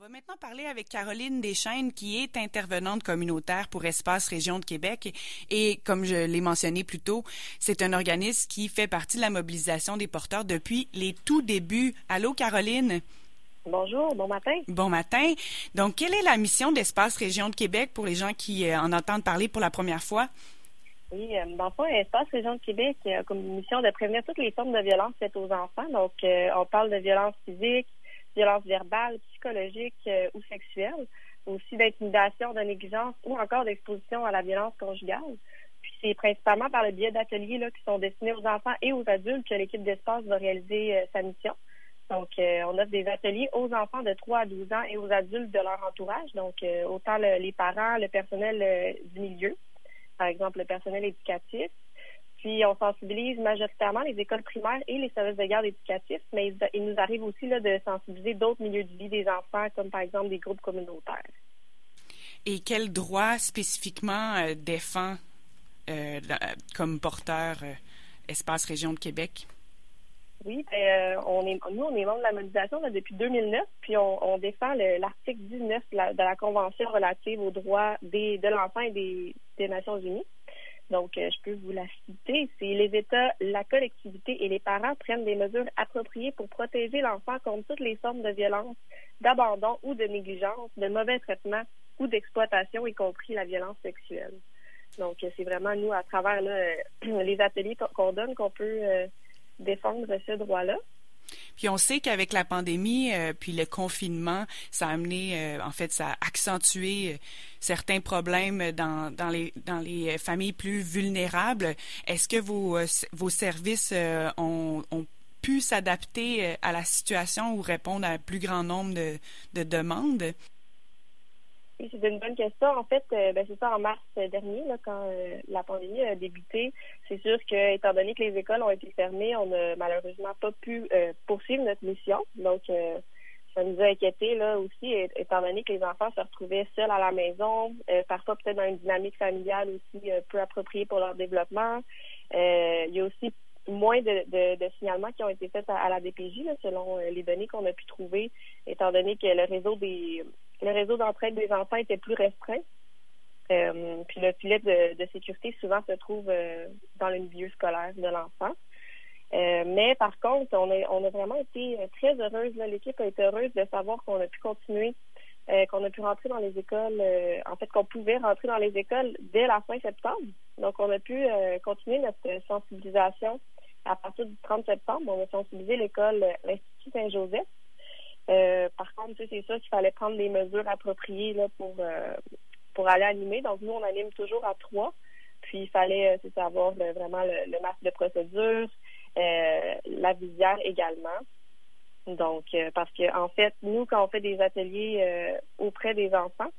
On va maintenant parler avec Caroline Deschaines, qui est intervenante communautaire pour Espace Région de Québec. Et, comme je l'ai mentionné plus tôt, c'est un organisme qui fait partie de la mobilisation des porteurs depuis les tout débuts. Allô, Caroline? Bonjour, bon matin. Bon matin. Donc, quelle est la mission d'Espace Région de Québec pour les gens qui euh, en entendent parler pour la première fois? Oui, euh, dans le fond, Espace Région de Québec a comme mission de prévenir toutes les formes de violence faites aux enfants. Donc, euh, on parle de violence physique, violence verbale, psychologique euh, ou sexuelle, aussi d'intimidation, de négligence ou encore d'exposition à la violence conjugale. Puis c'est principalement par le biais d'ateliers là, qui sont destinés aux enfants et aux adultes que l'équipe d'espace va réaliser euh, sa mission. Donc, euh, on offre des ateliers aux enfants de 3 à 12 ans et aux adultes de leur entourage, donc autant les parents, le personnel du milieu, par exemple le personnel éducatif, puis on sensibilise majoritairement les écoles primaires et les services de garde éducatifs, mais il nous arrive aussi là, de sensibiliser d'autres milieux de vie des enfants, comme par exemple des groupes communautaires. Et quel droit spécifiquement euh, défend euh, comme porteur euh, Espace Région de Québec? Oui, ben, on est, nous, on est membre de la mobilisation depuis 2009, puis on, défend l'article 19 de la, Convention relative aux droits des, de l'enfant et des, des Nations unies. Donc, euh, je peux vous la citer. C'est les États, la collectivité et les parents prennent des mesures appropriées pour protéger l'enfant contre toutes les formes de violence, d'abandon ou de négligence, de mauvais traitement ou d'exploitation, y compris la violence sexuelle. Donc, euh, c'est vraiment nous, à travers euh, les ateliers qu'on donne, qu'on peut défendre ce droit-là. Puis on sait qu'avec la pandémie, euh, puis le confinement, ça a amené, euh, en fait, ça a accentué euh, certains problèmes dans, les, familles plus vulnérables. Est-ce que vos, services ont, pu s'adapter à la situation ou répondre à un plus grand nombre de, de demandes? Oui, c'est une bonne question. En fait, ben, c'est ça en mars dernier, quand la pandémie a débuté. C'est sûr que, étant donné que les écoles ont été fermées, on n'a malheureusement pas pu euh, poursuivre notre mission. Donc, ça nous a inquiétés là aussi, étant donné que les enfants se retrouvaient seuls à la maison, parfois peut-être dans une dynamique familiale aussi peu appropriée pour leur développement. il y a aussi moins de, de, signalements qui ont été faits à, la DPJ, selon les données qu'on a pu trouver, étant donné que le réseau des le réseau d'entraide des enfants était plus restreint. Euh, puis le filet de, sécurité souvent se trouve euh, dans le milieu scolaire de l'enfant. Euh, mais par contre, on a, on a vraiment été très heureuse. L'équipe a été heureuse de savoir qu'on a pu continuer, qu'on a pu rentrer dans les écoles, en fait qu'on pouvait rentrer dans les écoles dès la fin septembre. Donc on a pu continuer notre sensibilisation à partir du 30 septembre. On a sensibilisé l'école l'Institut Saint-Joseph par contre, c'est ça qu'il fallait prendre des mesures appropriées pour, pour aller animer. Donc, nous, on anime toujours à trois. Puis, il fallait euh, avoir vraiment le, masque de procédure, la visière également. Donc, parce que en fait, nous, quand on fait des ateliers auprès des enfants,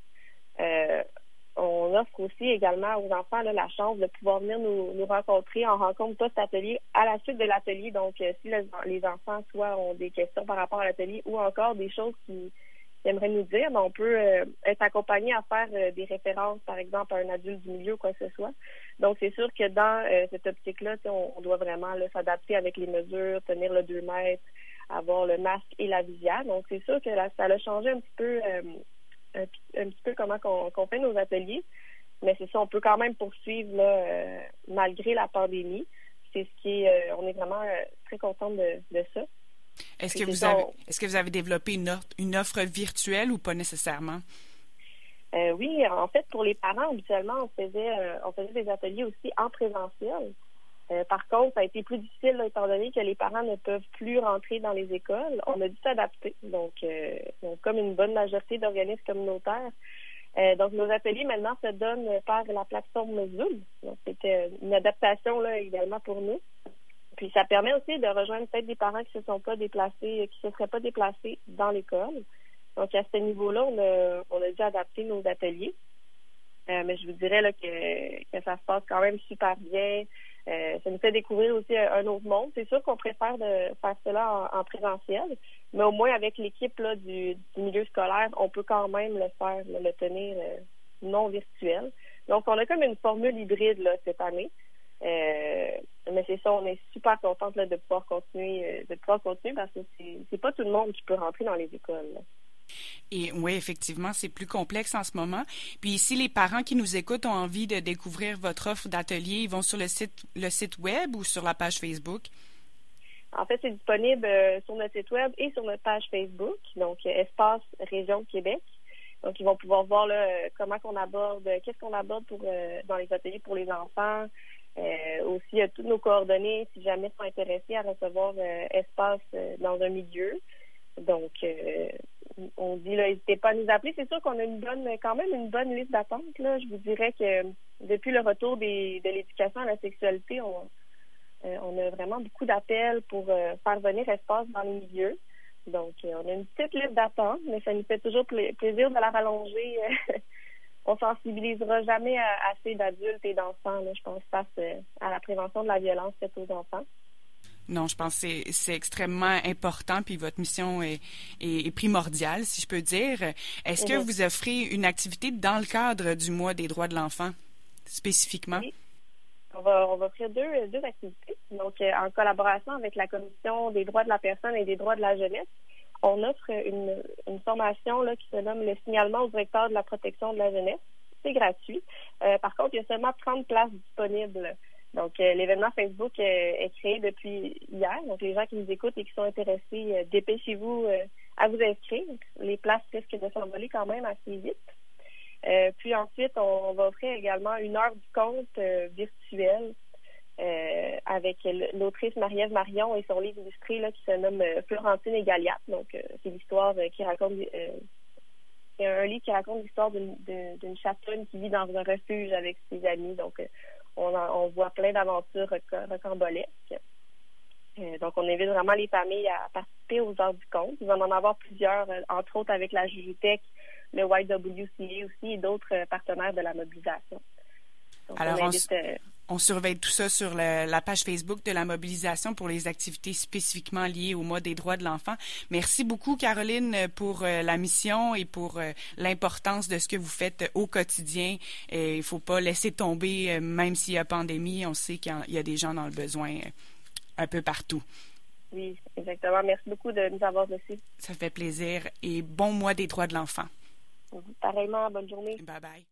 on offre aussi également aux enfants la chance de pouvoir venir nous, rencontrer en rencontre post-atelier à la suite de l'atelier. Donc, euh, si les enfants soit ont des questions par rapport à l'atelier ou encore des choses qu'ils aimeraient nous dire, ben, on peut euh, être accompagné à faire euh, des références, par exemple, à un adulte du milieu ou quoi que ce soit. Donc, c'est sûr que dans cette optique-là, on, doit vraiment s'adapter avec les mesures, tenir le 2 mètres, avoir le masque et la visière. Donc, c'est sûr que ça a changé un petit peu un, petit peu comment qu'on fait nos ateliers. Mais c'est ça, on peut quand même poursuivre là, euh, malgré la pandémie. C'est ce qui est, euh, on est vraiment euh, très contente de, de ça. Est-ce que, vous avez, est-ce que vous avez développé une offre, une offre virtuelle ou pas nécessairement? oui, en fait, pour les parents, habituellement, on faisait, on faisait des ateliers aussi en présentiel. Euh, par contre, ça a été plus difficile étant donné que les parents ne peuvent plus rentrer dans les écoles. On a dû s'adapter. Donc, euh, comme une bonne majorité d'organismes communautaires. Euh, donc, nos ateliers maintenant se donnent par la plateforme Zoom. Donc, c'était une adaptation là également pour nous. Puis, ça permet aussi de rejoindre peut-être des parents qui se sont pas déplacés, qui se seraient pas déplacés dans l'école. Donc, à ce niveau-là, on a, on a dû adapter nos ateliers. mais je vous dirais que, que ça se passe quand même super bien. Euh, ça nous fait découvrir aussi un, autre monde. C'est sûr qu'on préfère de faire cela en, présentiel, mais au moins avec l'équipe du, milieu scolaire, on peut quand même le faire, le, tenir euh, non virtuel. Donc, on a comme une formule hybride cette année. Euh, mais c'est ça, on est super contente de pouvoir continuer, de pouvoir continuer parce que c'est pas tout le monde qui peut rentrer dans les écoles. Et oui, effectivement, c'est plus complexe en ce moment. Puis si les parents qui nous écoutent ont envie de découvrir votre offre d'atelier, ils vont sur le site, le site web ou sur la page Facebook? En fait, c'est disponible euh, sur notre site web et sur notre page Facebook, donc euh, Espace Région Québec. Donc, ils vont pouvoir voir là, euh, comment qu'on aborde, qu'est-ce qu'on aborde pour dans les ateliers pour les enfants. Aussi, toutes nos coordonnées si jamais ils sont intéressés à recevoir espace dans un milieu. Donc, on dit là, n'hésitez pas à nous appeler. C'est sûr qu'on a une bonne, quand même une bonne liste d'attente. Je vous dirais que depuis le retour des, de l'éducation à la sexualité, on, euh, on a vraiment beaucoup d'appels pour euh, faire venir espace dans le milieu. Donc, euh, on a une petite liste d'attente, mais ça nous fait toujours plaisir de la rallonger. on sensibilisera jamais assez d'adultes et d'enfants, je pense, face à la prévention de la violence faite aux enfants. Non, je pense que c'est extrêmement important, puis votre mission est, primordiale, si je peux dire. Est-ce que mhm. vous offrez une activité dans le cadre du mois des droits de l'enfant, spécifiquement? On va, on va offrir deux, deux activités. Donc, euh, en collaboration avec la Commission des droits de la personne et des droits de la jeunesse, on offre une, formation là, qui se nomme le signalement au directeur de la protection de la jeunesse. C'est gratuit. Euh, par contre, il y a seulement 30 places disponibles. Donc, euh, l'événement Facebook est créé depuis hier. Donc, les gens qui nous écoutent et qui sont intéressés, dépêchez-vous à vous inscrire. Les places risquent de s'envoler quand même assez vite. Euh, puis ensuite, on, va offrir également une heure du euh, virtuel euh, avec l'autrice Marie-Ève Marion et son livre illustré là, qui se nomme Florentine et Galiath. Donc, c'est l'histoire qui raconte c'est un livre qui raconte l'histoire d'une chatonne qui vit dans un refuge avec ses amis. Donc, on, on voit plein d'aventures rocambolesques. donc, on invite vraiment les familles à participer aux heures du conte. Ils vont en avoir plusieurs, entre autres avec la Jujutech le YWCA aussi et d'autres euh, partenaires de la mobilisation. Alors, euh, on, surveille tout ça sur la page Facebook de la mobilisation pour les activités spécifiquement liées au mois des droits de l'enfant. Merci beaucoup, Caroline, pour euh, la mission et pour l'importance de ce que vous faites au quotidien. il ne faut pas laisser tomber, même s'il y a pandémie, on sait qu'il y, a des gens dans le besoin un peu partout. Oui, exactement. Merci beaucoup de nous avoir reçus. Ça fait plaisir et bon mois des droits de l'enfant. Pareillement, bonne journée. Bye bye.